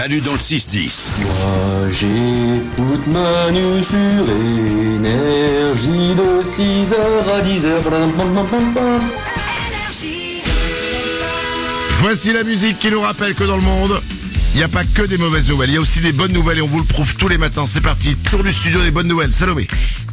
Manu dans le 6-10. Moi j'écoute Manu sur énergie de 6h à 10h. Pam, pam, pam, pam, pam. Voici la musique qui nous rappelle que dans le monde, il n'y a pas que des mauvaises nouvelles, il y a aussi des bonnes nouvelles et on vous le prouve tous les matins. C'est parti, tour du studio des bonnes nouvelles. Salomé,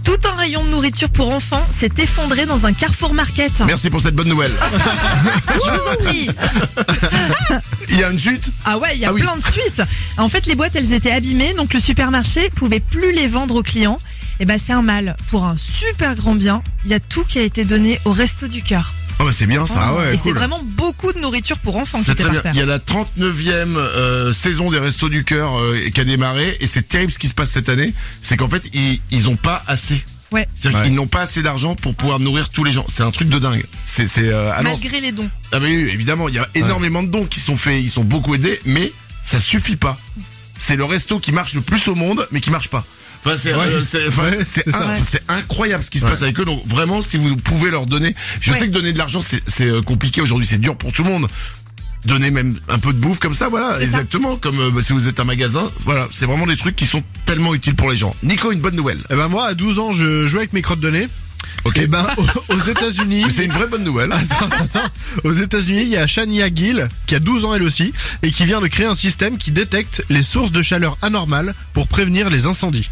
Tout un rayon de nourriture pour enfants s'est effondré dans un Carrefour Market. merci pour cette bonne nouvelle. Je vous en prie. Il y a une suite? Ah ouais, il y a Ah oui. plein de suites. En fait, les boîtes, elles étaient abîmées, donc le supermarché pouvait plus les vendre aux clients. Et ben, c'est un mal. Pour un super grand bien, il y a tout qui a été donné au Resto du Cœur. Oh bah c'est bien ça, ah ouais, Et c'est cool. vraiment beaucoup de nourriture pour enfants qui C'est était très par bien. terre. Il y a la 39e euh, saison des Restos du Cœur euh, qui a démarré et c'est terrible ce qui se passe cette année. C'est qu'en fait, ils, ils ont pas assez. Ouais. C'est-à-dire qu'ils n'ont pas assez d'argent pour pouvoir nourrir tous les gens. C'est un truc de dingue. C'est, c'est, euh, ah non, Malgré les dons. Ah mais oui, évidemment, il y a énormément de dons qui sont faits, ils sont beaucoup aidés, mais ça suffit pas. C'est le resto qui marche le plus au monde, mais qui marche pas. Enfin, c'est euh, enfin, Ouais, un- incroyable ce qui se Ouais. passe avec eux. Donc vraiment, si vous pouvez leur donner, je Ouais. sais que donner de l'argent c'est euh, compliqué aujourd'hui, c'est dur pour tout le monde. Donner même un peu de bouffe comme ça, voilà, ça. exactement. Comme euh, bah, si vous êtes un magasin, voilà, c'est vraiment des trucs qui sont tellement utiles pour les gens. Nico, une bonne nouvelle. Eh ben moi, à 12 ans, je jouais avec mes crottes de nez. Ok. Et ben, aux- États-Unis, c'est une vraie bonne nouvelle. Attends, attends. Aux États-Unis, il y a Shania Gill qui a 12 ans elle aussi et qui vient de créer un système qui détecte les sources de chaleur anormales pour prévenir les incendies.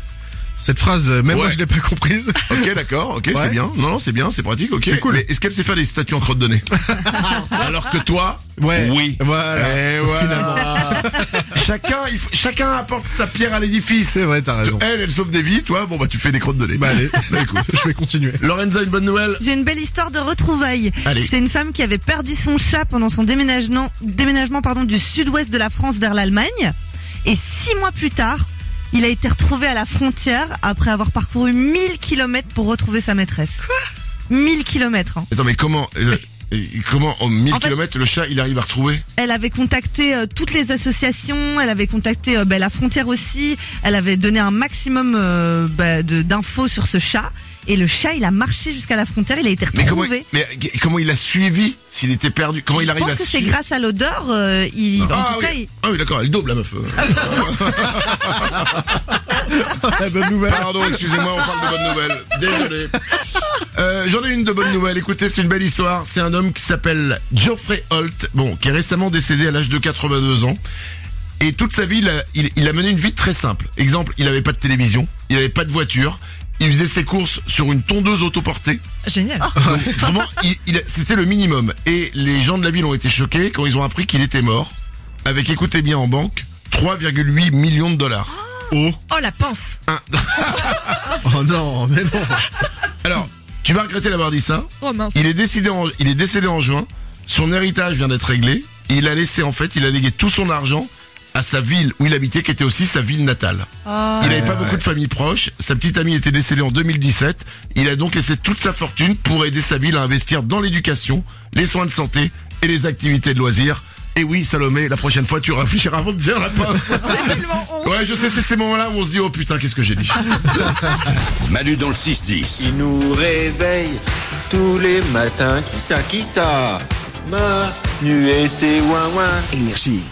Cette phrase, euh, même moi je l'ai pas comprise. Ok, d'accord, ok, c'est bien. Non, non, c'est bien, c'est pratique, ok. C'est cool. Mais est-ce qu'elle sait faire des statues en crotte de nez Alors que toi, Ouais. oui. Voilà. Et voilà. Finalement. chacun, il faut- chacun apporte sa pierre à l'édifice. C'est vrai, t'as raison. Elle, elle sauve des vies, toi, bon bah tu fais des crottes de nez. Bah allez, Bah, écoute. je vais continuer. Lorenza, une bonne nouvelle J'ai une belle histoire de retrouvailles. Allez. C'est une femme qui avait perdu son chat pendant son déménagement, déménagement pardon, du sud-ouest de la France vers l'Allemagne. Et six mois plus tard, il a été retrouvé à la frontière après avoir parcouru 1000 kilomètres pour retrouver sa maîtresse. Quoi? 1000 kilomètres. hein. Attends, mais comment, euh, euh, comment en 1000 En fait- km le chat il arrive à retrouver Elle avait contacté euh, toutes les associations, elle avait contacté euh, bah, la frontière aussi, elle avait donné un maximum euh, bah, de- d'infos sur ce chat. Et le chat, il a marché jusqu'à la frontière, il a été Mais comment, retrouvé. mais comment il a suivi s'il était perdu? Comment il Je arrive pense à que c'est grâce à l'odeur. euh, il, en ah, tout oui. cas, il- ah oui, d'accord, elle double la meuf. La bonne nouvelle. Pardon, excusez-moi, on parle de bonnes nouvelles. Désolé. Euh, J'en ai une de bonne nouvelle. Écoutez, c'est une belle histoire. C'est un homme qui s'appelle Geoffrey Holt, bon, qui est récemment décédé à l'âge de 82 ans. Et toute sa vie, il a, il, il a mené une vie très simple. Exemple, il n'avait pas de télévision, il n'avait pas de voiture, il faisait ses courses sur une tondeuse autoportée. Génial. Donc, vraiment, il, il- c'était le minimum. Et les gens de la ville ont été choqués quand ils ont appris qu'il était mort, avec, écoutez bien, en banque, 3,8 millions de dollars. Oh. Oh la pince. Oh non, mais non. Tu vas regretter d'avoir dit ça. Oh mince. Il est décédé en, il est décédé en juin. Son héritage vient d'être réglé. Et il a laissé, en fait, il a légué tout son argent à sa ville où il habitait, qui était aussi sa ville natale. il n'avait pas beaucoup de famille proche. Sa petite amie était décédée en 2017. Il a donc laissé toute sa fortune pour aider sa ville à investir dans l'éducation, les soins de santé et les activités de loisirs. Et oui, Salomé, la prochaine fois, tu réfléchiras avant de faire la pince. Ouais, je sais, c'est ces moments-là où on se dit, oh putain, qu'est-ce que j'ai dit. Manu dans le 6-10. Il nous réveille tous les matins. Qui ça, qui ça? Manu et ses ouin-ouin. Énergie.